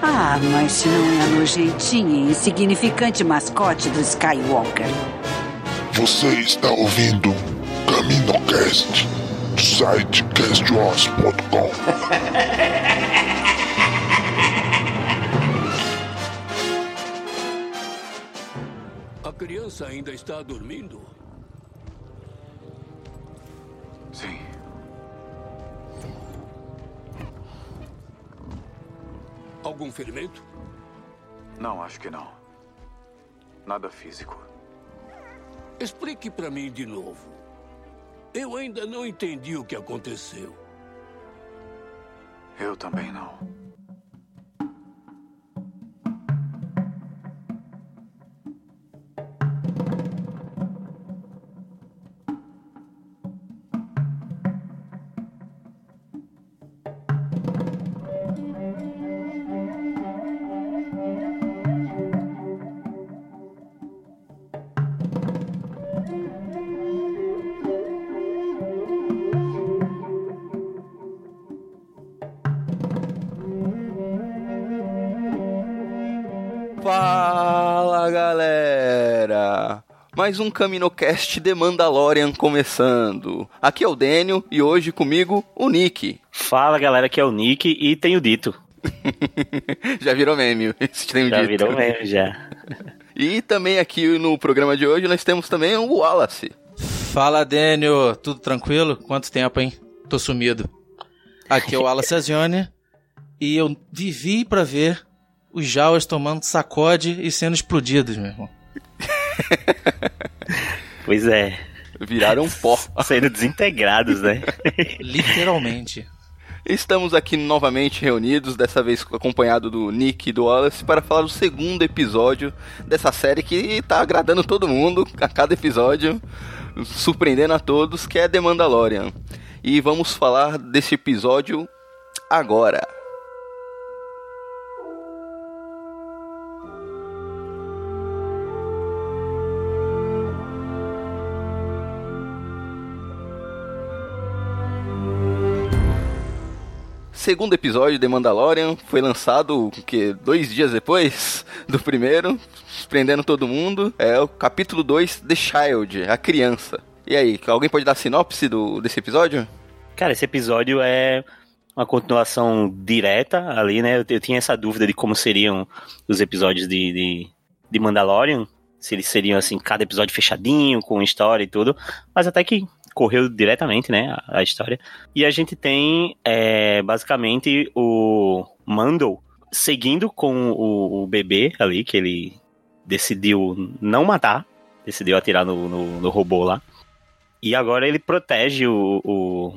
Ah, mas se não é a nojentinha e insignificante mascote do Skywalker. Você está ouvindo CaminoCast do site castwars.com. A criança ainda está dormindo? Algum ferimento? Não, acho que não. Nada físico. Explique para mim de novo. Eu ainda não entendi o que aconteceu. Eu também não. Mais um CaminoCast de Mandalorian começando. Aqui é o Daniel e hoje comigo o Nick. Fala galera, aqui é o Nick e tenho dito. já virou meme, esse tenho já dito. virou meme, já. E também aqui no programa de hoje nós temos também o Wallace. Fala Daniel, tudo tranquilo? Quanto tempo, hein? Tô sumido. Aqui é o Wallace Azione e eu vivi pra ver os Jawas tomando sacode e sendo explodidos, meu irmão. Pois é. Viraram pó. Sendo desintegrados, né? Literalmente. Estamos aqui novamente reunidos, dessa vez acompanhado do Nick e do Wallace, para falar do segundo episódio dessa série que tá agradando todo mundo a cada episódio, surpreendendo a todos, que é The Mandalorian. E vamos falar desse episódio agora. Segundo episódio de Mandalorian foi lançado que dois dias depois do primeiro, surpreendendo todo mundo. É o capítulo 2, The Child, a criança. E aí, alguém pode dar sinopse do, desse episódio? Cara, esse episódio é uma continuação direta ali, né? Eu, eu tinha essa dúvida de como seriam os episódios de, de, de Mandalorian. Se eles seriam, assim, cada episódio fechadinho, com história e tudo. Mas até que correu diretamente, né, a, a história. E a gente tem, é, basicamente, o Mando seguindo com o, o, bebê ali, que ele decidiu não matar, decidiu atirar no, no, no robô lá. E agora ele protege o, o,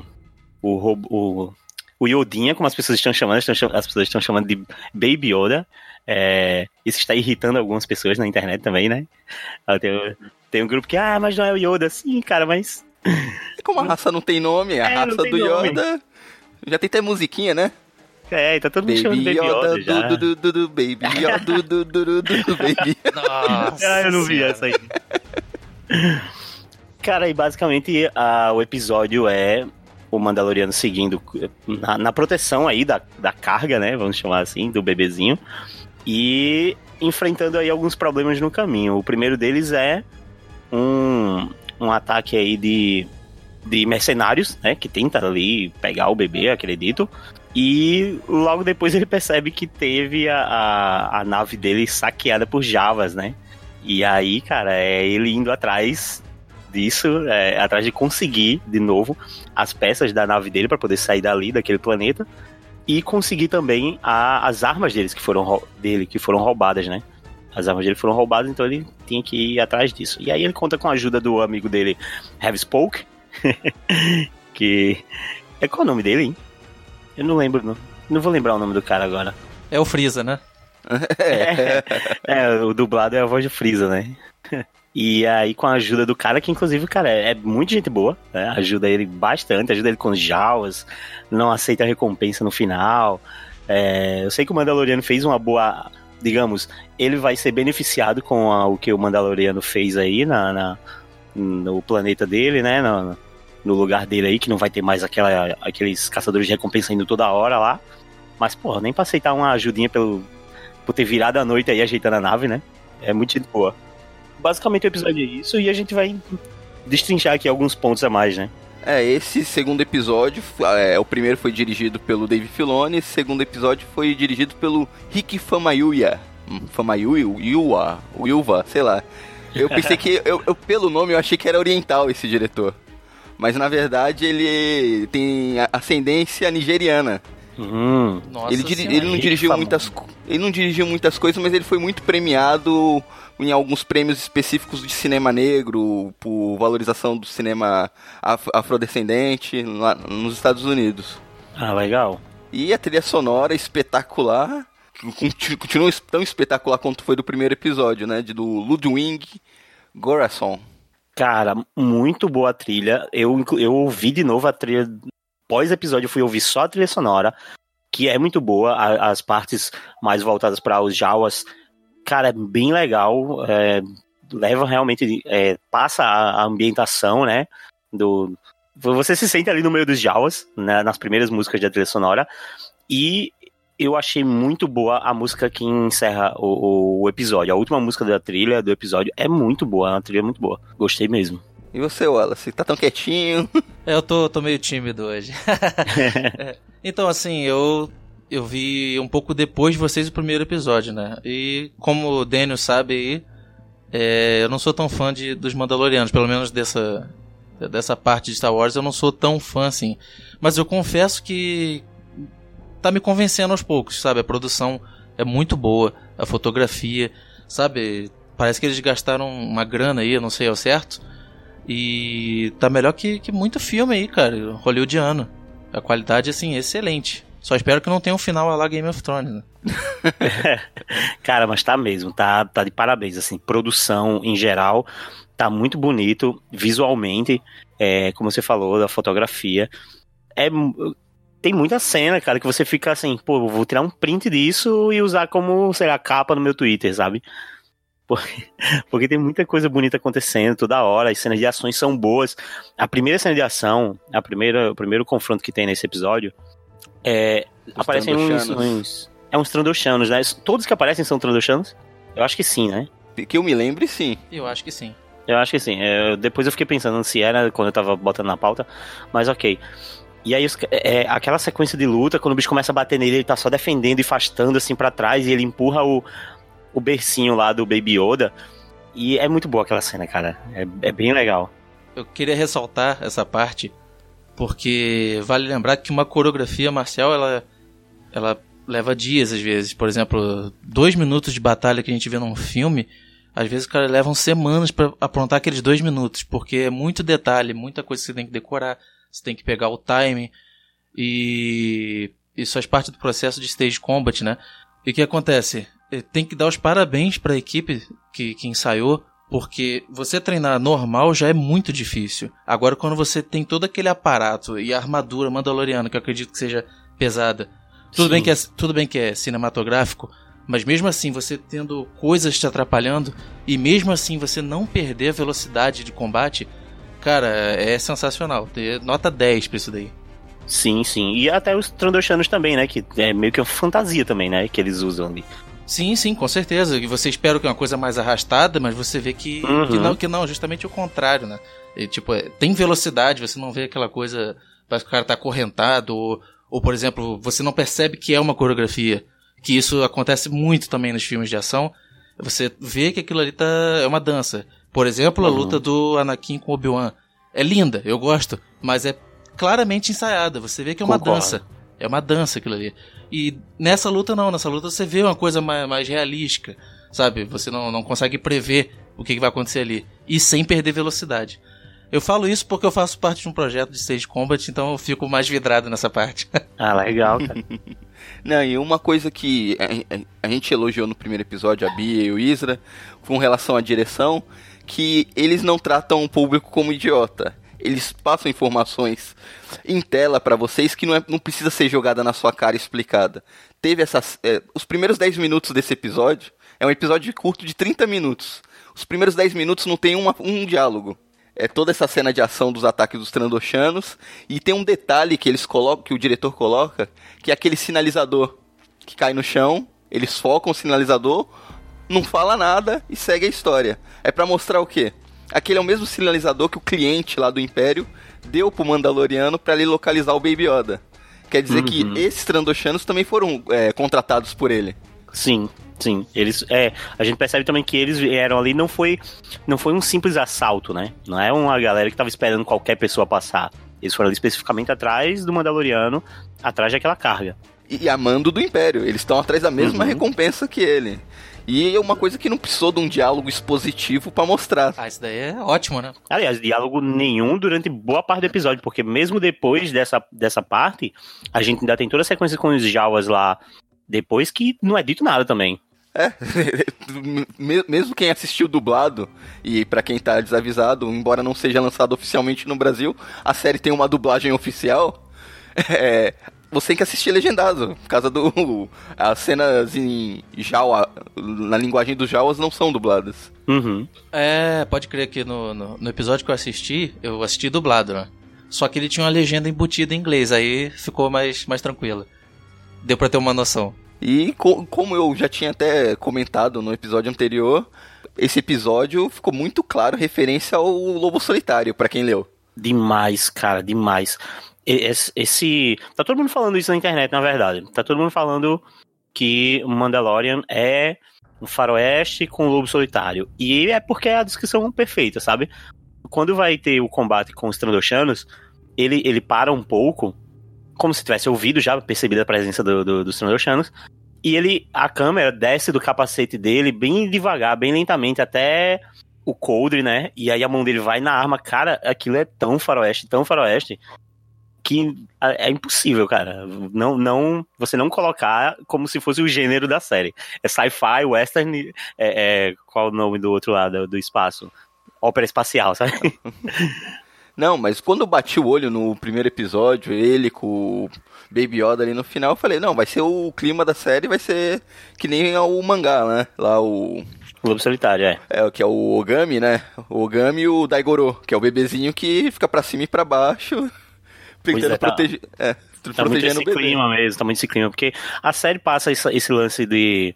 o, robô, o, o Yodinha, como as pessoas estão chamando, estão, as pessoas estão chamando de Baby Yoda. É, isso está irritando algumas pessoas na internet também, né? Tem, tem um grupo que, ah, mas não é o Yoda. Sim, cara, mas como a raça não tem nome, a É, raça do nome. Yoda. Já tem até musiquinha, né? É, tá todo mundo Baby chamando de Baby Yoda, Yoda já. du, du, du, du, Baby Yoda, du, du, du, du, du, Baby Nossa Ah, eu não vi essa aí. Cara, e basicamente a- o episódio é o Mandaloriano seguindo na, na proteção aí da, da carga, né? Vamos chamar assim, do bebezinho. E enfrentando aí alguns problemas no caminho. O primeiro deles é um, um ataque aí de, de mercenários, né? Que tenta ali pegar o bebê, acredito. E logo depois ele percebe que teve a, a, a nave dele saqueada por Javas, né? E aí, cara, é ele indo atrás disso, é, atrás de conseguir de novo as peças da nave dele para poder sair dali, daquele planeta, e conseguir também a, as armas deles que foram dele que foram roubadas, né? As armas dele foram roubadas, então ele tinha que ir atrás disso. E aí ele conta com a ajuda do amigo dele, Have Spoke, que é qual é o nome dele, hein? Eu não lembro, não. Não vou lembrar o nome do cara agora. É o Freeza, né? é, é, o dublado é a voz do Freeza, né? E aí, com a ajuda do cara, que inclusive, cara, é, é muito gente boa, né? Ajuda ele bastante, ajuda ele com os Jawas, não aceita a recompensa no final. É, eu sei que o Mandaloriano fez uma boa. Digamos, ele vai ser beneficiado com a, o que o Mandaloriano fez aí na, na no planeta dele, né? No, no, lugar dele aí, que não vai ter mais aquela, aqueles caçadores de recompensa indo toda hora lá. Mas, porra, nem pra aceitar uma ajudinha pelo, por ter virado a noite aí ajeitando a nave, né? É muito gente boa basicamente o episódio é isso e a gente vai destrinchar aqui alguns pontos a mais, né? É, esse segundo episódio, é, o primeiro foi dirigido pelo Dave Filoni, esse segundo episódio foi dirigido pelo Rick Famayuya. Hum, Famayuya? Yuva, sei lá. Eu pensei que, eu, eu, pelo nome, eu achei que era oriental esse diretor. Mas na verdade ele tem ascendência nigeriana. Hum. Nossa ele, ele não dirigiu muitas ele não dirigiu muitas coisas, mas ele foi muito premiado em alguns prêmios específicos de cinema negro, por valorização do cinema af afrodescendente lá nos Estados Unidos. Ah, legal. E a trilha sonora espetacular, continua tão espetacular quanto foi do primeiro episódio, né? De, do Ludwig Gorason. Cara, muito boa a trilha. Eu, eu ouvi de novo a trilha. Pós-episódio, fui ouvir só a trilha sonora, que é muito boa. as partes mais voltadas para os Jawas cara, é bem legal. É, leva realmente. É, passa a, ambientação, né? Do, você se sente ali no meio dos Jawas, né, nas primeiras músicas da trilha sonora. E eu achei muito boa a música que encerra o, o, episódio. A última música da trilha do episódio é muito boa, é uma trilha muito boa. Gostei mesmo. E você, Wallace, tá tão quietinho? É, eu tô, tô meio tímido hoje. É, então, assim, eu eu vi um pouco depois de vocês o primeiro episódio, né? E como o Daniel sabe aí, é, eu não sou tão fã de, dos Mandalorianos, pelo menos dessa, dessa parte de Star Wars eu não sou tão fã assim. Mas eu confesso que tá me convencendo aos poucos, sabe? A produção é muito boa, a fotografia, sabe? Parece que eles gastaram uma grana aí, eu não sei ao certo. E tá melhor que, que muito filme aí, cara, hollywoodiano. A qualidade, assim, excelente. Só espero que não tenha um final lá Game of Thrones, né? Cara, mas tá mesmo, tá, tá de parabéns, assim, produção em geral, tá muito bonito, visualmente, é, como você falou, da fotografia, é... Tem muita cena, cara, que você fica assim, pô, vou tirar um print disso e usar como, sei lá, capa no meu Twitter, sabe? Porque, porque tem muita coisa bonita acontecendo toda hora, as cenas de ações são boas. A primeira cena de ação, a primeira, o primeiro confronto que tem nesse episódio, é, aparecem uns, uns, É uns Trandoshanos, né? Todos que aparecem são Trandoshanos? Eu acho que sim, né? Que eu me lembre, sim. Eu acho que sim. Eu acho que sim. É, depois eu fiquei pensando se era quando eu tava botando na pauta, mas ok. E aí, os, é, aquela sequência de luta, quando o bicho começa a bater nele, ele tá só defendendo e afastando assim para trás, e ele empurra o, o bercinho lá do Baby Yoda. E é muito boa aquela cena, cara. É, é bem legal. Eu queria ressaltar essa parte porque vale lembrar que uma coreografia marcial ela, ela leva dias às vezes. Por exemplo, dois minutos de batalha que a gente vê num filme, às vezes o cara levam semanas para aprontar aqueles dois minutos, porque é muito detalhe, muita coisa que você tem que decorar, você tem que pegar o timing e isso faz parte do processo de stage combat, né? E o que acontece? Eh, tem que dar os parabéns para a equipe que, que ensaiou, porque você treinar normal já é muito difícil. Agora, quando você tem todo aquele aparato e a armadura mandaloriana, que eu acredito que seja pesada, tudo bem que, é, tudo bem que é cinematográfico, mas mesmo assim, você tendo coisas te atrapalhando e mesmo assim você não perder a velocidade de combate, cara, é sensacional. Nota 10 pra isso daí. Sim, sim. E até os Trandoshanos também, né? Que é meio que uma fantasia também, né? Que eles usam ali. Sim, sim, com certeza. E você espera que é uma coisa mais arrastada, mas você vê que, uhum. que não, que não, justamente o contrário, né? E, tipo, é, tem velocidade, você não vê aquela coisa, parece que o cara tá acorrentado, ou, Ou, por exemplo, você não percebe que é uma coreografia. Que isso acontece muito também nos filmes de ação. Você vê que aquilo ali tá, é uma dança. Por exemplo, a Uhum. luta do Anakin com Obi-Wan. É linda, eu gosto, mas é claramente ensaiada. Você vê que é uma Concordo. dança. É uma dança aquilo ali. E nessa luta não, nessa luta você vê uma coisa mais, mais realística, sabe? Você não, não consegue prever o que, que vai acontecer ali. E sem perder velocidade. Eu falo isso porque eu faço parte de um projeto de Stage Combat, então eu fico mais vidrado nessa parte. Ah, legal, cara. Não, e uma coisa que a, gente elogiou no primeiro episódio, a Bia e o Isra, com relação à direção, que eles não tratam o público como idiota. Eles passam informações em tela pra vocês que não, é- não precisa ser jogada na sua cara e explicada. Teve essas. é, os primeiros 10 minutos desse episódio é um episódio curto de 30 minutos. Os primeiros 10 minutos não tem uma- um diálogo. É toda essa cena de ação dos ataques dos Trandoshanos. E tem um detalhe que eles colocam, que o diretor coloca, que é aquele sinalizador que cai no chão. Eles focam o sinalizador, não fala nada e segue a história. É pra mostrar o quê? Aquele é o mesmo sinalizador que o cliente lá do Império deu pro Mandaloriano pra ele localizar o Baby Yoda. Quer dizer Uhum. que esses Trandoshanos também foram é, contratados por ele. Sim, sim. Eles, é, a gente percebe também que eles vieram ali não foi, não foi um simples assalto, né? Não é uma galera que tava esperando qualquer pessoa passar. Eles foram ali especificamente atrás do Mandaloriano, atrás daquela carga. E, e a mando do Império. Eles estão atrás da mesma Uhum. recompensa que ele. E é uma coisa que não precisou de um diálogo expositivo pra mostrar. Ah, isso daí é ótimo, né? Aliás, diálogo nenhum durante boa parte do episódio, porque mesmo depois dessa, dessa parte, a gente ainda tem toda a sequência com os Jawas lá depois que não é dito nada também. É, Me- mesmo quem assistiu dublado, e pra quem tá desavisado, embora não seja lançado oficialmente no Brasil, a série tem uma dublagem oficial. É, você tem que assistir legendado, por causa do. As cenas em Jawa, na linguagem dos Jawas, não são dubladas. Uhum. É, pode crer que no, no, no episódio que eu assisti, eu assisti dublado, né? Só que ele tinha uma legenda embutida em inglês, aí ficou mais, mais tranquilo. Deu pra ter uma noção. E co- como eu já tinha até comentado no episódio anterior, esse episódio ficou muito claro referência ao Lobo Solitário, pra quem leu. Demais, cara, demais. Esse, Tá todo mundo falando isso na internet, na verdade. Tá todo mundo falando que Mandalorian é um faroeste com lobo solitário. E é porque é a descrição perfeita, sabe? Quando vai ter o combate com os Trandoshanos, ele, ele para um pouco, como se tivesse ouvido já, percebido a presença do, do- dos Trandoshanos, e ele, a câmera desce do capacete dele bem devagar, bem lentamente, até o coldre, né? E aí a mão dele vai na arma. Cara, aquilo é tão faroeste, tão faroeste, que é impossível, cara. Não, não, você não colocar como se fosse o gênero da série. É sci-fi, western, é, é- qual o nome do outro lado do espaço? Ópera espacial, sabe? Não, mas quando eu bati o olho no primeiro episódio, ele com o Baby Yoda ali no final, eu falei, não, vai ser o clima da série, vai ser que nem o mangá, né? Lá o... Lobo Solitário, é. É, o que é o Ogami, né? O Ogami e o Daigoro, que é o bebezinho que fica pra cima e pra baixo, tentando é, tá. proteger... É, Tá muito esse clima mesmo, tá muito esse clima, porque a série passa esse, esse lance de,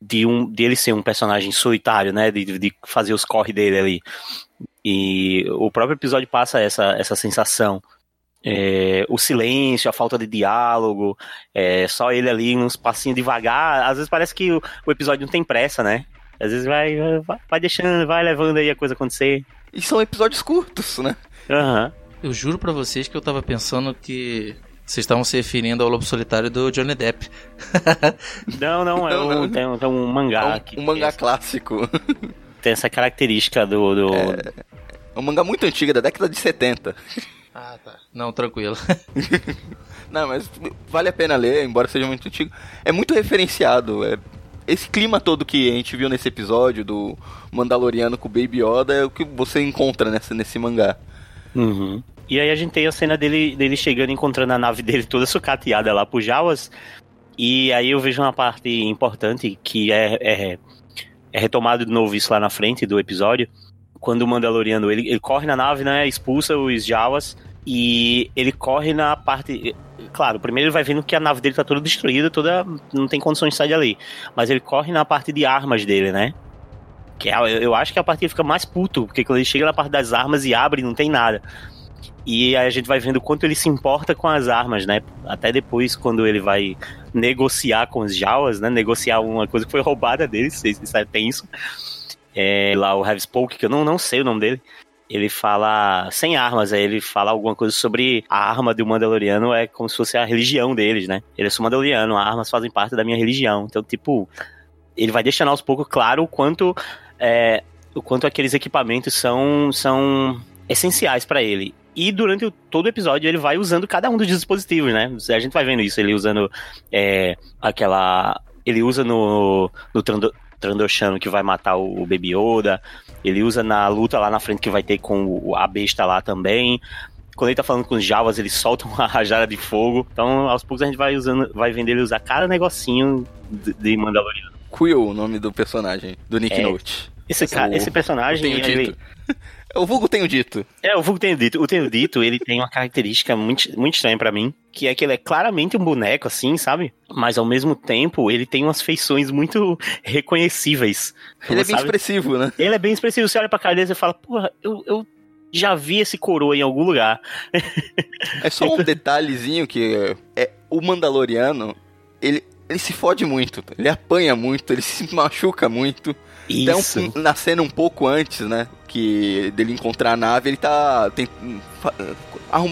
de, um, de ele ser um personagem solitário, né, de, de fazer os corre dele ali. E o próprio episódio passa essa, essa sensação. É, o silêncio, a falta de diálogo, é, só ele ali, uns passinhos devagar. Às vezes parece que o, o episódio não tem pressa, né? Às vezes vai, vai, vai deixando, vai levando aí a coisa acontecer. E são episódios curtos, né? Aham. Eu juro pra vocês que eu tava pensando que vocês estavam se referindo ao Lobo Solitário do Johnny Depp. Não, não, é Não, um, não. Tem, um, tem um mangá É que um, um mangá clássico. tem essa característica do. do... É um mangá muito antigo, da década de 70. Ah, tá. Não, tranquilo. Não, mas vale a pena ler, embora seja muito antigo. É muito referenciado. É... Esse clima todo que a gente viu nesse episódio do Mandaloriano com o Baby Yoda é o que você encontra nessa, nesse mangá. Uhum. E aí a gente tem a cena dele, dele chegando encontrando a nave dele toda sucateada lá pro Jawas. E aí eu vejo uma parte importante que é, é, é retomado de novo isso lá na frente do episódio. Quando o Mandaloriano ele, ele corre na nave, né? Expulsa os Jawas. E ele corre na parte. Claro, primeiro ele vai vendo que a nave dele tá toda destruída, toda. não tem condições de sair dali. Mas ele corre na parte de armas dele, né? Que é, eu acho que é a parte que ele fica mais puto, porque quando ele chega na parte das armas e abre, não tem nada. E aí a gente vai vendo quanto ele se importa com as armas, né? Até depois, quando ele vai negociar com os Jawas, né? Negociar uma coisa que foi roubada vocês tem isso. É, lá o Have Spoke, que eu não, não sei o nome dele. Ele fala sem armas, aí ele fala alguma coisa sobre a arma do Mandaloriano é como se fosse a religião deles, né? Ele é sou Mandaloriano, armas fazem parte da minha religião. Então, tipo, ele vai deixando aos poucos claro o quanto é, o quanto aqueles equipamentos são, são essenciais para ele. E durante o, todo o episódio ele vai usando cada um dos dispositivos, né? A gente vai vendo isso, ele usando é, aquela. Ele usa no, no Trando, Trandoshano que vai matar o, o Baby Yoda. Ele usa na luta lá na frente que vai ter com o, a besta lá também. Quando ele tá falando com os Javas, ele solta uma rajada de fogo. Então, aos poucos a gente vai usando, vai vendo ele usar cada negocinho de, de Mandaloriano. Quill, o nome do personagem, do Nick É. Note. Esse, cara, esse personagem. Tenho ele- dito. O vulgo tenho dito. É, o Vulgo Tenho Dito. O Tenho Dito, ele tem uma característica muito, muito estranha pra mim, que é que ele é claramente um boneco, assim, sabe? Mas ao mesmo tempo, ele tem umas feições muito reconhecíveis. Ele é bem sabe? expressivo, né? Ele é bem expressivo. Você olha pra cara dele e fala, porra, eu, eu já vi esse coroa em algum lugar. É só um detalhezinho que é o Mandaloriano, ele, ele se fode muito, ele apanha muito, ele se machuca muito. Isso. Então, na cena um pouco antes, né, que dele encontrar a nave, ele tá tem,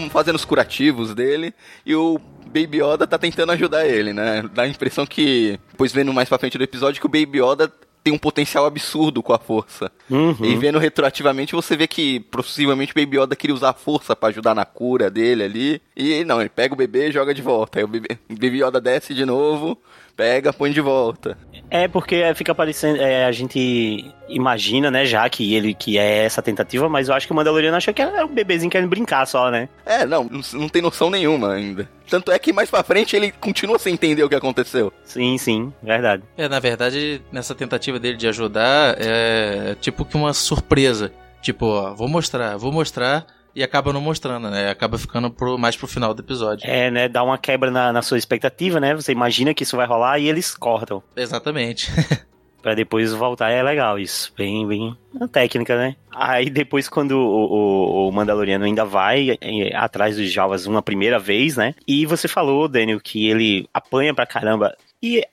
fazendo os curativos dele e o Baby Yoda tá tentando ajudar ele, né? Dá a impressão que, depois vendo mais pra frente do episódio, que o Baby Yoda tem um potencial absurdo com a força. Uhum. E vendo retroativamente, você vê que possivelmente o Baby Yoda queria usar a força pra ajudar na cura dele ali. E não, ele pega o bebê e joga de volta. Aí o bebê, o Baby Yoda desce de novo, pega, põe de volta. É porque fica parecendo. é, a gente imagina, né, já que ele que é essa tentativa, mas eu acho que o Mandaloriano achou que era um bebezinho querendo brincar só, né? É, não, não, não tem noção nenhuma ainda. Tanto é que mais pra frente ele continua sem entender o que aconteceu. Sim, sim, verdade. É, na verdade, nessa tentativa dele de ajudar, é tipo que uma surpresa. Tipo, ó, vou mostrar, vou mostrar, e acaba não mostrando, né? Acaba ficando pro, mais pro final do episódio. É, né? Dá uma quebra na, na sua expectativa, né? Você imagina que isso vai rolar e eles cortam. Exatamente. Pra depois voltar, é legal isso. Bem, bem. A técnica, né? Aí depois, quando o, o, o Mandaloriano ainda vai é, atrás dos Javas uma primeira vez, né? E você falou, Daniel, que ele apanha pra caramba. E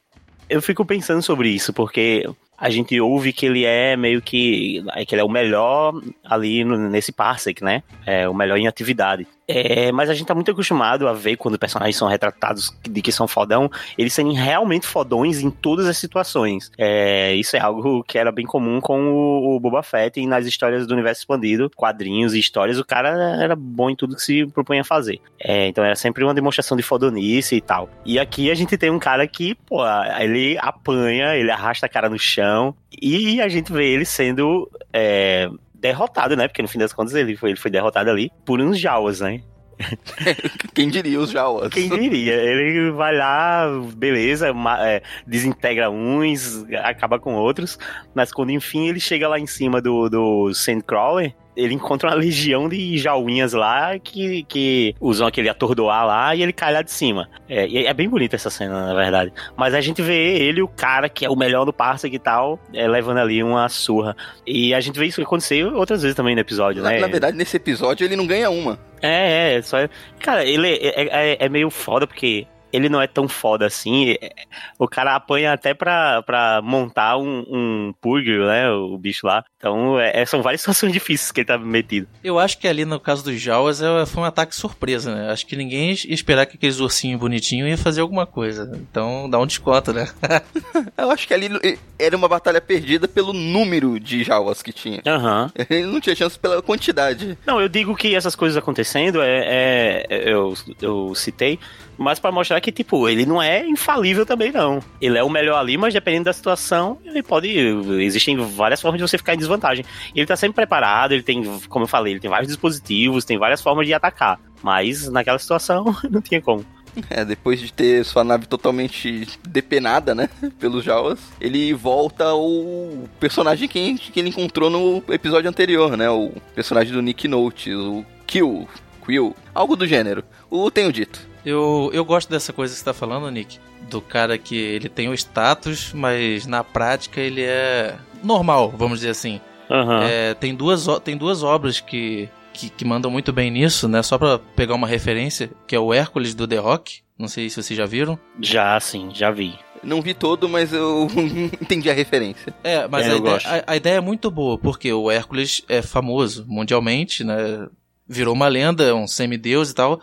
eu fico pensando sobre isso, porque a gente ouve que ele é meio que. que ele é o melhor ali no- nesse parsec, né? É o melhor em atividade. É, mas a gente tá muito acostumado a ver quando personagens são retratados de que são fodão, eles serem realmente fodões em todas as situações. É, isso é algo que era bem comum com o, o Boba Fett e nas histórias do universo expandido, quadrinhos e histórias, o cara era bom em tudo que se propunha a fazer. É, então era sempre uma demonstração de fodonice e tal. E aqui a gente tem um cara que, pô, ele apanha, ele arrasta a cara no chão e a gente vê ele sendo é, derrotado, né? Porque no fim das contas ele foi, ele foi derrotado ali por uns Jawas, né? Quem diria os Jawas? Quem diria? Ele vai lá, beleza, é, desintegra uns, acaba com outros, mas quando enfim ele chega lá em cima do, do Sandcrawler, ele encontra uma legião de jauinhas lá que, que usam aquele atordoar lá e ele cai lá de cima. É, e é bem bonita essa cena, na verdade. Mas a gente vê ele, o cara que é o melhor do Parsec e tal, é, levando ali uma surra. E a gente vê isso acontecer outras vezes também no episódio, Na, né? na verdade, nesse episódio ele não ganha uma. É, é, só. Cara, ele é, é- é meio foda porque ele não é tão foda assim. É- O cara apanha até pra, pra montar um, um purgil, né? O bicho lá. Então, é- é- são várias situações difíceis que ele tá metido. Eu acho que ali no caso dos Jawas é- foi um ataque surpresa, né? Acho que ninguém ia esperar que aqueles ursinhos bonitinhos ia fazer alguma coisa. Então dá um desconto, né? Eu acho que ali era uma batalha perdida pelo número de Jawas que tinha. Aham. Ele não tinha chance pela quantidade. Não, eu digo que essas coisas acontecendo, é, é- eu, eu citei, mas pra mostrar que, tipo, ele não é infalível também, não. Ele é o melhor ali, mas dependendo da situação, ele pode. Existem várias formas de você ficar em desvantagem. Ele tá sempre preparado, ele tem, como eu falei, ele tem vários dispositivos, tem várias formas de atacar. Mas naquela situação, não tinha como. É, depois de ter sua nave totalmente depenada, né? Pelos Jawas, ele volta ao personagem que, que ele encontrou no episódio anterior, né? O personagem do Nick Note, o Kill, Quill, algo do gênero. O tenho dito. Eu, eu gosto dessa coisa que você tá falando, Nick. Do cara que ele tem o status, mas na prática ele é normal, vamos dizer assim. Aham. É, tem, duas, tem duas obras que que, que mandam muito bem nisso, né? Só pra pegar uma referência, que é o Hércules do The Rock. Não sei se vocês já viram. Já, sim, já vi. Não vi todo, mas eu entendi a referência. É, mas É, a, ideia, a- a ideia é muito boa, porque o Hércules é famoso mundialmente, né? Virou uma lenda, um semideus e tal.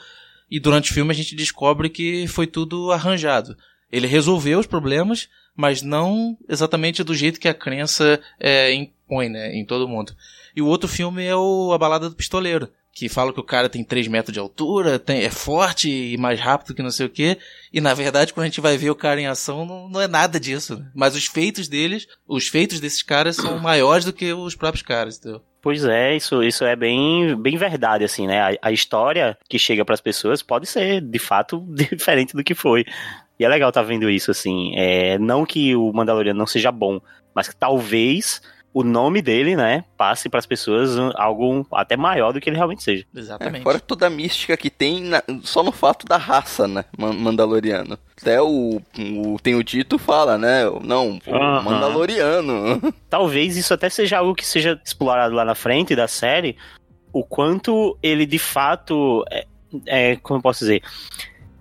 E durante o filme a gente descobre que foi tudo arranjado. Ele resolveu os problemas, mas não exatamente do jeito que a crença é, impõe, né? Em todo mundo. E o outro filme é o A Balada do Pistoleiro. Que fala que o cara tem 3 metros de altura, tem, é forte e mais rápido que não sei o quê. E na verdade, quando a gente vai ver o cara em ação, não, não é nada disso. né? Mas os feitos deles, os feitos desses caras são maiores do que os próprios caras, entendeu? Pois é, isso, isso é bem, bem verdade, assim, né? A, a história que chega pras pessoas pode ser, de fato, diferente do que foi. E é legal estar vendo isso, assim. É, não que o Mandaloriano não seja bom, mas que talvez o nome dele, né, passe pras pessoas um- algo até maior do que ele realmente seja. É, Exatamente. fora toda a mística que tem na- só no fato da raça, né? man- Mandaloriano. Até o, o tem o dito fala, né? Não, Aham. Mandaloriano. Talvez isso até seja algo que seja explorado lá na frente da série, o quanto ele de fato é, é, como eu posso dizer,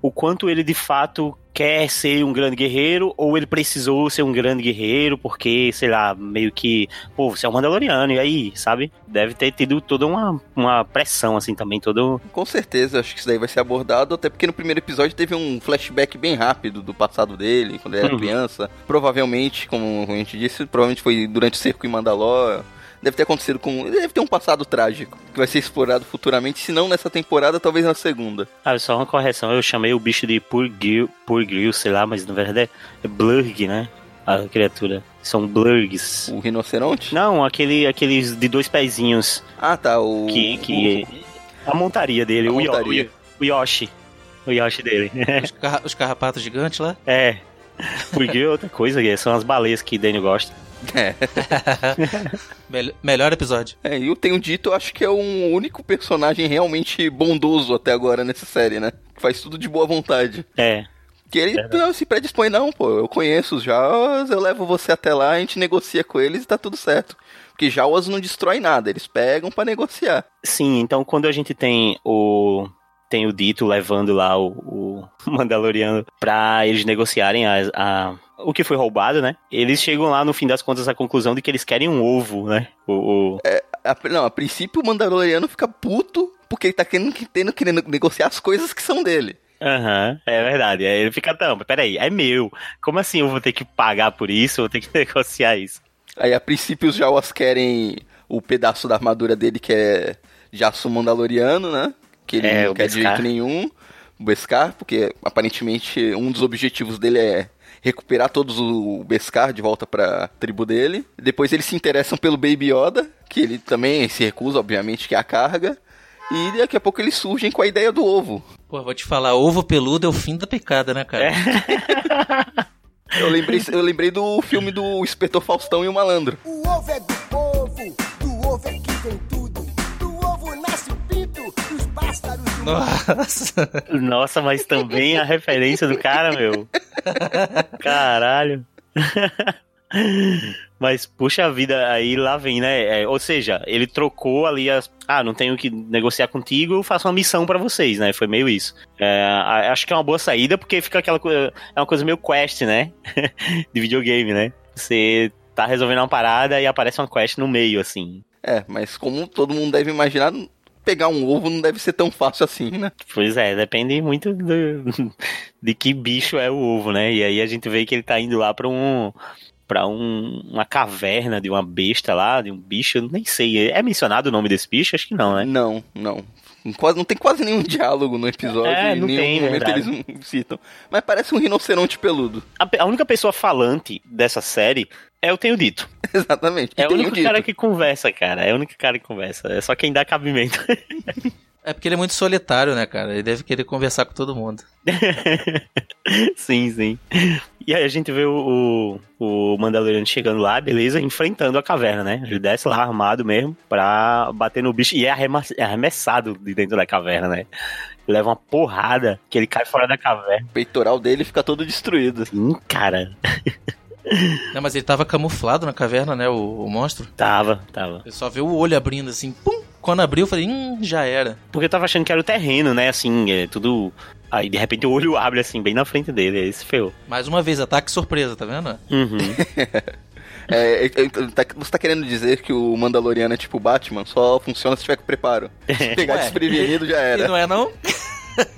o quanto ele de fato quer ser um grande guerreiro ou ele precisou ser um grande guerreiro porque, sei lá, meio que, pô, você é um Mandaloriano, e aí, sabe? Deve ter tido toda uma, uma pressão, assim, também, todo... Com certeza, acho que isso daí vai ser abordado, até porque no primeiro episódio teve um flashback bem rápido do passado dele, quando ele era Uhum. criança. Provavelmente, como a gente disse, provavelmente foi durante o cerco em Mandalor. Deve ter acontecido com. Deve ter um passado trágico que vai ser explorado futuramente, se não nessa temporada, talvez na segunda. Ah, só uma correção, eu chamei o bicho de Purgil, Purgil sei lá, mas na verdade é Blurg, né? A criatura. São Blurgs. O rinoceronte? Não, aquele, aqueles de dois pezinhos. Ah, tá. O. Que, que a montaria dele, A o, Yo- montaria. o Yoshi. O Yoshi dele. Os, carra- os carrapatos gigantes lá. é. Porque outra coisa, são as baleias que Daniel gosta. É. Mel- melhor episódio. É, e eu tenho dito, eu acho que é o único personagem realmente bondoso até agora nessa série, né? Que faz tudo de boa vontade. É. Que ele não se predispõe, não, pô. Eu conheço os Jawas, eu levo você até lá, a gente negocia com eles e tá tudo certo. Porque Jawas não destrói nada, eles pegam pra negociar. Sim, então quando a gente tem o. Tem o Dito levando lá o, o Mandaloriano pra eles negociarem a, a- o que foi roubado, né? Eles chegam lá, no fim das contas, à conclusão de que eles querem um ovo, né? O, o- A- não, a princípio o Mandaloriano fica puto porque ele tá querendo, tendo, querendo negociar as coisas que são dele. Aham, é verdade. Aí ele fica, não, mas peraí, é meu. Como assim eu vou ter que pagar por isso? Eu vou ter que negociar isso. Aí a princípio os Jawas querem o pedaço da armadura dele que é de aço mandaloriano, né? Que ele É, não quer de jeito nenhum. O Beskar, porque aparentemente um dos objetivos dele é recuperar todos o Beskar de volta pra tribo dele. Depois eles se interessam pelo Baby Yoda, que ele também se recusa, obviamente, que é a carga. E daqui a pouco eles surgem com a ideia do ovo. Pô, vou te falar, ovo peludo é o fim da picada, né, cara? Eu lembrei, eu lembrei do filme do Inspetor Faustão e o Malandro. O ovo é do povo, do ovo é que vem tudo. Nossa. Nossa, mas também a referência do cara, meu. Caralho. Mas puxa vida, aí lá vem, né? É, ou seja, ele trocou ali as. Ah, não tenho que negociar contigo, eu faço uma missão pra vocês, né? Foi meio isso. É, acho que é uma boa saída, porque fica aquela coisa. É uma coisa meio quest, né? De videogame, né? Você tá resolvendo uma parada e aparece uma quest no meio, assim. É, mas como todo mundo deve imaginar, pegar um ovo não deve ser tão fácil assim, né? Pois é, depende muito do- de que bicho é o ovo, né? E aí a gente vê que ele tá indo lá pra um para um, uma caverna de uma besta lá, de um bicho, eu nem sei. É mencionado o nome desse bicho? Acho que não, né? Não, não. Quase, não tem quase nenhum diálogo no episódio. É, não nenhum tem, momento verdade. eles citam. Mas parece um rinoceronte peludo. A, a única pessoa falante dessa série é o Tenho Dito. Exatamente. É o único dito. cara que conversa, cara. É o único cara que conversa. É só quem dá cabimento. É porque ele é muito solitário, né, cara? Ele deve querer conversar com todo mundo. sim, sim. E aí a gente vê o, o, o Mandaloriano chegando lá, beleza, enfrentando a caverna, né? Ele desce lá armado mesmo pra bater no bicho e é é arremessado de dentro da caverna, né? Leva uma porrada que ele cai fora da caverna. O peitoral dele fica todo destruído. Sim, cara. Não, mas ele tava camuflado na caverna, né, o, o monstro? Tava, tava. Você só vê o olho abrindo assim, pum! Quando abriu, eu falei, hum, já era. Porque eu tava achando que era o terreno, né? Assim, é tudo. Aí de repente o olho abre assim, bem na frente dele, aí se ferrou. Mais uma vez, ataque surpresa, tá vendo? Uhum. É, tá- você tá querendo dizer que o Mandaloriano é tipo o Batman? Só funciona se tiver com preparo. Se pegar Ué. desprevenido, já era. E não é não?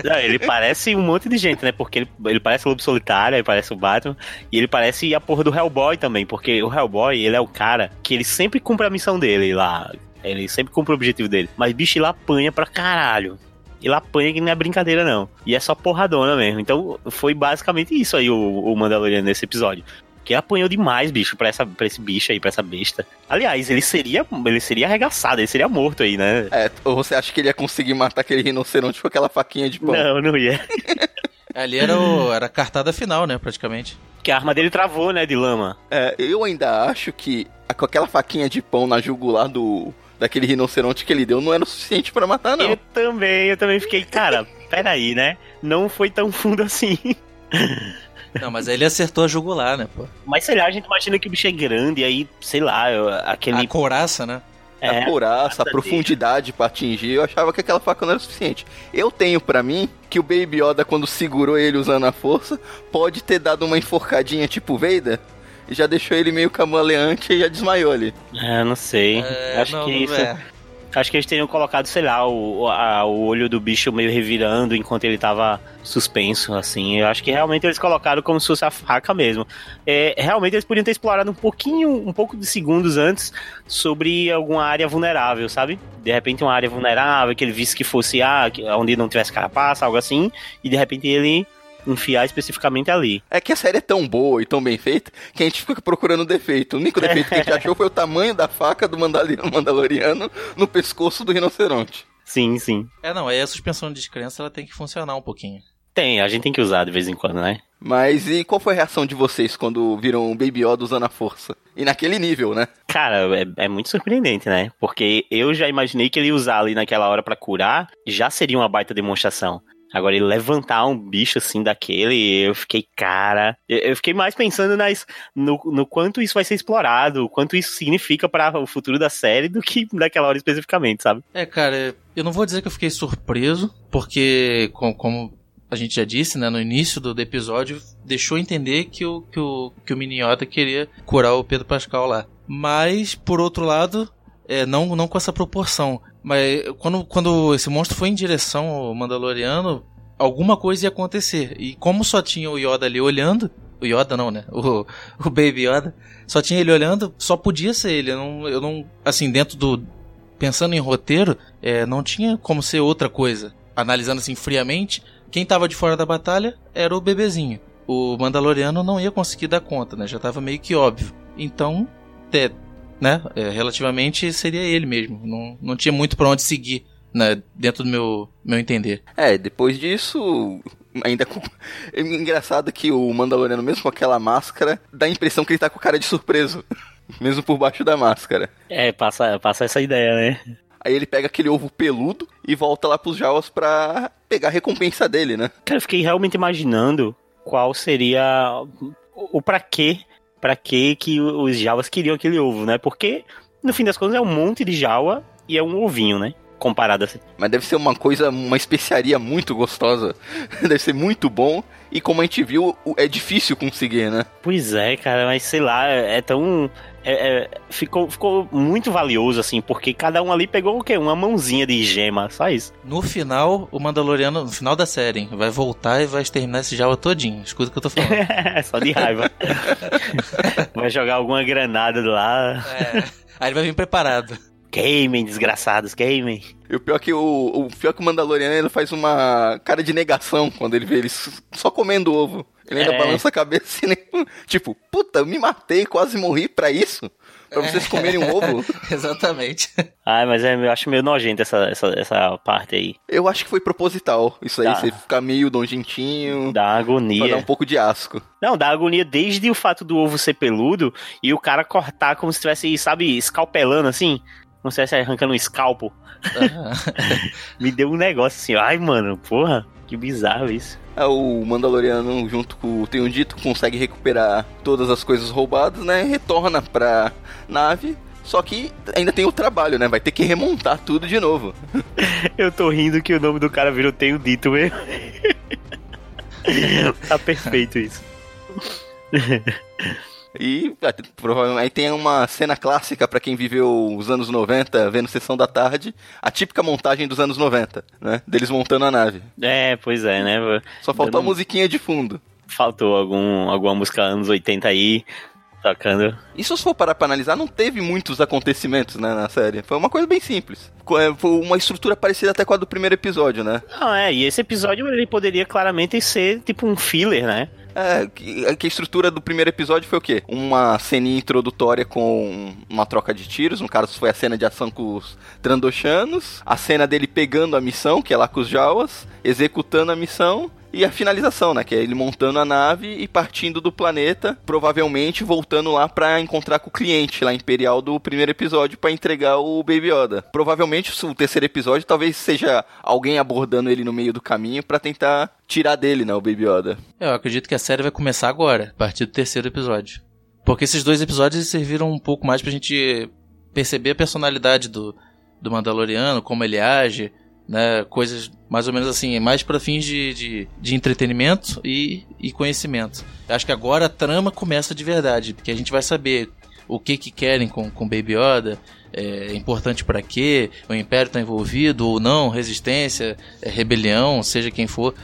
Não, ele parece um monte de gente, né? Porque ele, ele parece o Lobo Solitário, ele parece o Batman, e ele parece a porra do Hellboy também, porque o Hellboy, ele é o cara que ele sempre cumpre a missão dele lá, ele sempre cumpre o objetivo dele, mas bicho, ele apanha pra caralho. Ele apanha que não é brincadeira, não. E é só porradona mesmo. Então, foi basicamente isso aí o, o nesse episódio. Que ele apanhou demais, bicho, pra, essa, pra esse bicho aí, pra essa besta. Aliás, ele seria, ele seria arregaçado, ele seria morto aí, né? É, ou você acha que ele ia conseguir matar aquele rinoceronte com aquela faquinha de pão? Não, não ia. Ali era, o, era a cartada final, né, praticamente. Que a arma dele travou, né, de lama. É, eu ainda acho que com aquela faquinha de pão na jugular do daquele rinoceronte que ele deu não era o suficiente pra matar, não. Eu também, eu também fiquei, cara, peraí, né? Não foi tão fundo assim. Não, mas aí ele acertou a jugular, né, pô? Mas sei lá, a gente imagina que o bicho é grande, e aí, sei lá, aquele. A couraça, né? É, a couraça, a dele. profundidade pra atingir, eu achava que aquela faca não era suficiente. Eu tenho pra mim que o Baby Yoda, quando segurou ele usando a força, pode ter dado uma enforcadinha tipo Vader e já deixou ele meio camaleante e já desmaiou ali. É, não sei. É, acho não, que isso. é. Acho que eles teriam colocado, sei lá, o, a- o olho do bicho meio revirando enquanto ele tava suspenso, assim. Eu acho que realmente eles colocaram como se fosse a faca mesmo. É, realmente eles podiam ter explorado um pouquinho, um pouco de segundos antes sobre alguma área vulnerável, sabe? De repente uma área vulnerável, que ele visse que fosse ah, onde não tivesse carapaça, algo assim, e de repente ele enfiar especificamente ali. É que a série é tão boa e tão bem feita que a gente fica procurando defeito. O único defeito que a gente achou foi o tamanho da faca do Mandaloriano no pescoço do rinoceronte. Sim, sim. É, não, aí a suspensão de descrença ela tem que funcionar um pouquinho. Tem, a gente tem que usar de vez em quando, né? Mas e qual foi a reação de vocês quando viram o Baby Yoda usando a força? E naquele nível, né? Cara, é, é muito surpreendente, né? Porque eu já imaginei que ele ia usar ali naquela hora pra curar já seria uma baita demonstração. Agora, ele levantar um bicho assim daquele, eu fiquei, cara. Eu, fiquei mais pensando nas, no, no quanto isso vai ser explorado, o quanto isso significa para o futuro da série do que naquela hora especificamente, sabe? É, cara, eu não vou dizer que eu fiquei surpreso, porque, com- como a gente já disse, né, no início do, do episódio, deixou entender que o, que o, que o Miniota queria curar o Pedro Pascal lá. Mas, por outro lado, é, não, não com essa proporção. Mas quando, quando esse monstro foi em direção ao Mandaloriano, alguma coisa ia acontecer. E como só tinha o Yoda ali olhando, o Yoda não, né? O, o Baby Yoda, só tinha ele olhando, só podia ser ele. Eu não, eu não assim, dentro do. Pensando em roteiro, é, não tinha como ser outra coisa. Analisando assim friamente, quem tava de fora da batalha era o bebezinho. O Mandaloriano não ia conseguir dar conta, né? Já tava meio que óbvio. Então, é, né? é, relativamente seria ele mesmo. Não, não tinha muito pra onde seguir, né? Dentro do meu, meu entender. É, depois disso, ainda com... é engraçado que o Mandaloriano, mesmo com aquela máscara, dá a impressão que ele tá com cara de surpreso. mesmo por baixo da máscara. É, passa, passa essa ideia, né? Aí ele pega aquele ovo peludo e volta lá pros Jawas pra pegar a recompensa dele, né? Cara, eu fiquei realmente imaginando qual seria o, o pra quê, pra quê que os Jawas queriam aquele ovo, né? Porque, no fim das contas, é um monte de Jawa e é um ovinho, né? Comparado assim. Mas deve ser uma coisa, uma especiaria muito gostosa. deve ser muito bom. E como a gente viu, é difícil conseguir, né? Pois é, cara, mas sei lá, é tão. É- é- ficou, ficou muito valioso, assim, porque cada um ali pegou o quê? Uma mãozinha de gema, só isso. No final, o Mandaloriano, no final da série, vai voltar e vai exterminar esse Jawa todinho. Escuta o que eu tô falando. só de raiva. Vai jogar alguma granada lá. É. Aí ele vai vir preparado. Queimem, desgraçados, queimem. E o pior que o, o pior é que o Mandaloriano ele faz uma cara de negação quando ele vê eles só comendo ovo. Ele ainda É. balança a cabeça e nem, tipo, puta, eu me matei, quase morri pra isso? Pra vocês comerem um ovo? Exatamente. Ai, mas é, eu acho meio nojento essa, essa, essa parte aí. Eu acho que foi proposital. Isso aí, você ficar meio nojentinho. Dá Pra dar agonia. um pouco de asco. Não, dá agonia desde o fato do ovo ser peludo e o cara cortar como se estivesse, sabe, escalpelando assim. Como se estivesse arrancando um escalpo. Me deu um negócio assim, ai, mano, porra, que bizarro isso. É, o Mandaloriano, junto com o Tenho Dito, consegue recuperar todas as coisas roubadas, né? Retorna pra nave Só que ainda tem o trabalho, né? Vai ter que remontar tudo de novo. Eu tô rindo que o nome do cara virou Tenho Dito mesmo. tá perfeito isso. E ah, provavelmente aí tem uma cena clássica pra quem viveu os anos 90 vendo Sessão da Tarde, a típica montagem dos anos 90, né? Deles montando a nave. É, pois é, né? Só faltou Dando- a musiquinha de fundo. Faltou algum, alguma música anos 80 aí, tocando. E se você for parar pra analisar, não teve muitos acontecimentos né, na série. Foi uma coisa bem simples. É, Foi uma estrutura parecida até com a do primeiro episódio, né? Não, é, e esse episódio ele poderia claramente ser tipo um filler, né? É, que, que a estrutura do primeiro episódio foi o quê? Uma ceninha introdutória com uma troca de tiros. No caso, foi a cena de ação com os Trandoshanos. A cena dele pegando a missão, que é lá com os Jawas. Executando a missão. E a finalização, né? Que é ele montando a nave e partindo do planeta. Provavelmente voltando lá pra encontrar com o cliente lá Imperial do primeiro episódio pra entregar o Baby Yoda. Provavelmente o terceiro episódio talvez seja alguém abordando ele no meio do caminho pra tentar tirar dele, né? O Baby Yoda. Eu acredito que a série vai começar agora, a partir do terceiro episódio. Porque esses dois episódios serviram um pouco mais pra gente perceber a personalidade do, do Mandaloriano, como ele age, né? Coisas mais ou menos assim, mais pra fins de, de, de entretenimento e, e conhecimento. Acho que agora a trama começa de verdade, porque a gente vai saber o que que querem com, com Baby Yoda, é importante pra quê, o Império tá envolvido ou não, resistência, é, rebelião, seja quem for.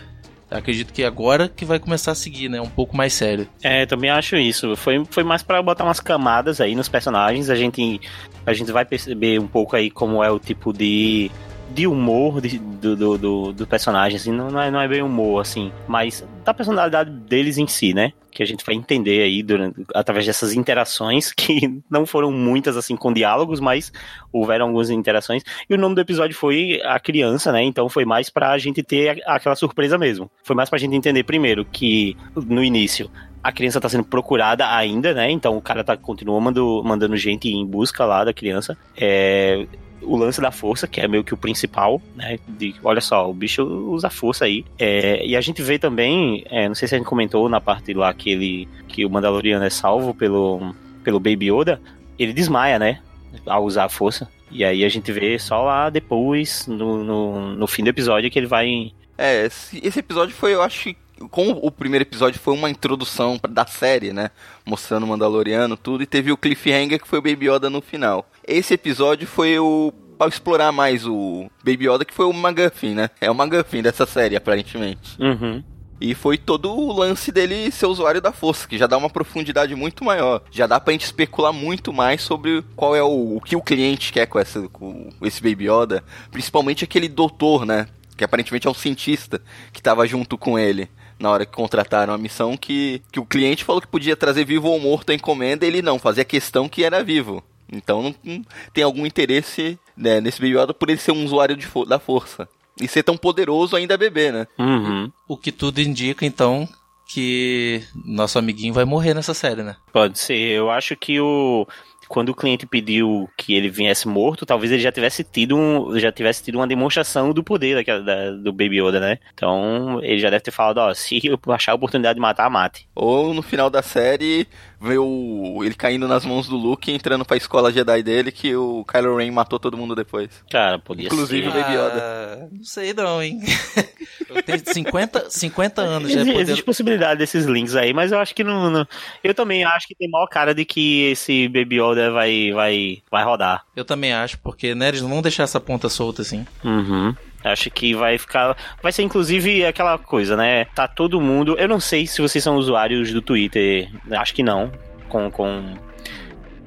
Acredito que agora que vai começar a seguir, né? Um pouco mais sério. É, também acho isso. Foi, foi mais pra botar umas camadas aí nos personagens. A gente, a gente vai perceber um pouco aí como é o tipo de, de humor de- do, do, do, do personagem. Assim, não, não é, não é bem humor, assim, mas da personalidade deles em si, né? Que a gente vai entender aí durante, através dessas interações, que não foram muitas, assim, com diálogos, mas houveram algumas interações. E o nome do episódio foi A Criança, né? Então foi mais pra gente ter aquela surpresa mesmo. Foi mais pra gente entender, primeiro, que no início a criança tá sendo procurada ainda, né? Então o cara tá, continua mandando, mandando gente em busca lá da criança. É, o lance da força, que é meio que o principal, né? De, olha só, o bicho usa força aí. É, e a gente vê também, é, não sei se a gente comentou na parte lá que ele, que o Mandaloriano é salvo pelo, pelo Baby Yoda, ele desmaia, né? Ao usar a força. E aí a gente vê só lá depois, no, no, no fim do episódio, que ele vai. É, esse, episódio foi, eu acho. Como o primeiro episódio foi uma introdução da série, né? Mostrando o Mandaloriano, tudo, e teve o cliffhanger que foi o Baby Yoda no final. Esse episódio foi o. Pra explorar mais o Baby Yoda, que foi o McGuffin, né? É o McGuffin dessa série, aparentemente. Uhum. E foi todo o lance dele ser usuário da força, que já dá uma profundidade muito maior. Já dá pra gente especular muito mais sobre qual é o, o que o cliente quer com, essa, com esse Baby Yoda. Principalmente aquele doutor, né? Que aparentemente é um cientista que tava junto com ele na hora que contrataram a missão, que, que o cliente falou que podia trazer vivo ou morto a encomenda, ele não, fazia questão que era vivo. Então não, não tem algum interesse né, nesse Baby Yoda por ele ser um usuário de fo- da força. E ser tão poderoso ainda bebê, né? Uhum. O que tudo indica, então, que nosso amiguinho vai morrer nessa série, né? Pode ser. Eu acho que o quando o cliente pediu que ele viesse morto, talvez ele já tivesse tido um, já tivesse tido uma demonstração do poder daquela, da- do Baby Yoda, né? Então ele já deve ter falado, ó, se eu achar a oportunidade de matar, mate. Ou no final da série, ver o, ele caindo nas mãos do Luke e entrando pra escola Jedi dele, que o Kylo Ren matou todo mundo depois. Cara, podia Inclusive ser. o Baby Yoda. Ah, não sei não, hein? Eu tenho 50, 50 anos já Existe, podendo... existe possibilidade desses links aí, mas eu acho que não, não- Eu também acho que tem maior cara de que esse Baby Yoda vai, vai, vai rodar. Eu também acho, porque né, eles não vão deixar essa ponta solta assim. Uhum. Acho que vai ficar. Vai ser inclusive aquela coisa, né? Tá todo mundo. Eu não sei se vocês são usuários do Twitter. Acho que não. Com. com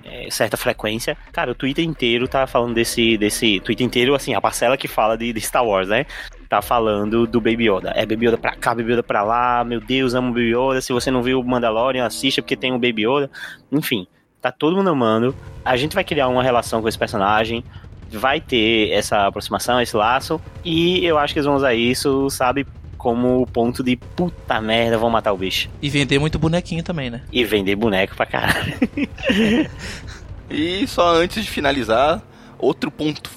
é, certa frequência. Cara, o Twitter inteiro tá falando desse. desse Twitter inteiro, assim, a parcela que fala de, de Star Wars, né? Tá falando do Baby Yoda. É Baby Yoda pra cá, Baby Yoda pra lá. Meu Deus, amo Baby Yoda. Se você não viu o Mandalorian, assista porque tem o Baby Yoda. Enfim, tá todo mundo amando. A gente vai criar uma relação com esse personagem vai ter essa aproximação, esse laço, e eu acho que eles vão usar isso, sabe, como ponto de puta merda, vão matar o bicho. E vender muito bonequinho também, né? E vender boneco pra caralho. E só antes de finalizar, outro ponto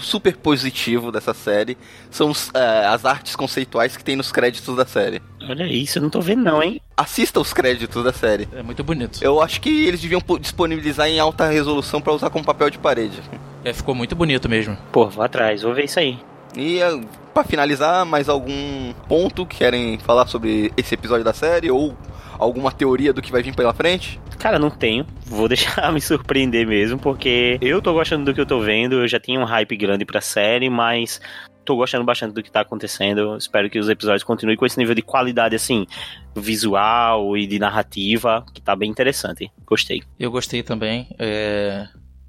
super positivo dessa série são os, é, as artes conceituais que tem nos créditos da série. Olha isso, eu não tô vendo não, hein? Assista os créditos da série. É muito bonito. Eu acho que eles deviam disponibilizar em alta resolução para usar como papel de parede. É, ficou muito bonito mesmo. Pô, vou atrás, vou ver isso aí. E para finalizar, mais algum ponto que querem falar sobre esse episódio da série ou alguma teoria do que vai vir pela frente? Cara, não tenho. Vou deixar me surpreender mesmo, porque eu tô gostando do que eu tô vendo. Eu já tinha um hype grande pra série, mas tô gostando bastante do que tá acontecendo. Espero que os episódios continuem com esse nível de qualidade, assim, visual e de narrativa, que tá bem interessante. Gostei. Eu gostei também. É...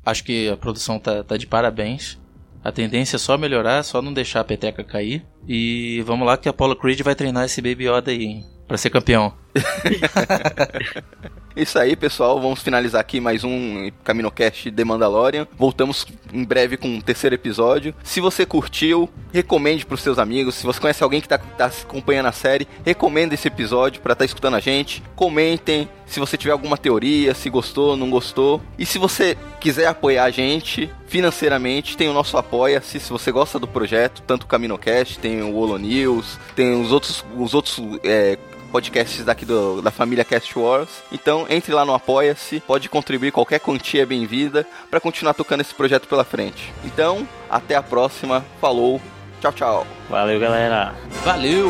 Acho que a produção tá, tá de parabéns. A tendência é só melhorar, só não deixar a peteca cair. E vamos lá que a Apollo Creed vai treinar esse Baby Yoda aí, hein? Pra ser campeão. Isso aí, pessoal. Vamos finalizar aqui mais um CaminoCast The Mandalorian. Voltamos em breve com um terceiro episódio. Se você curtiu, recomende pros seus amigos. Se você conhece alguém que tá, tá acompanhando a série, recomenda esse episódio para estar tá escutando a gente. Comentem se você tiver alguma teoria, se gostou, não gostou. E se você quiser apoiar a gente financeiramente, tem o nosso apoia-se. Se você gosta do projeto, tanto o CaminoCast, tem o Holo News, tem os outros, os outros é, podcasts daqui do, da família Cast Wars. Então entre lá no Apoia-se, pode contribuir, qualquer quantia é bem-vinda para continuar tocando esse projeto pela frente. Então, até a próxima, falou, tchau, tchau. Valeu, galera. Valeu!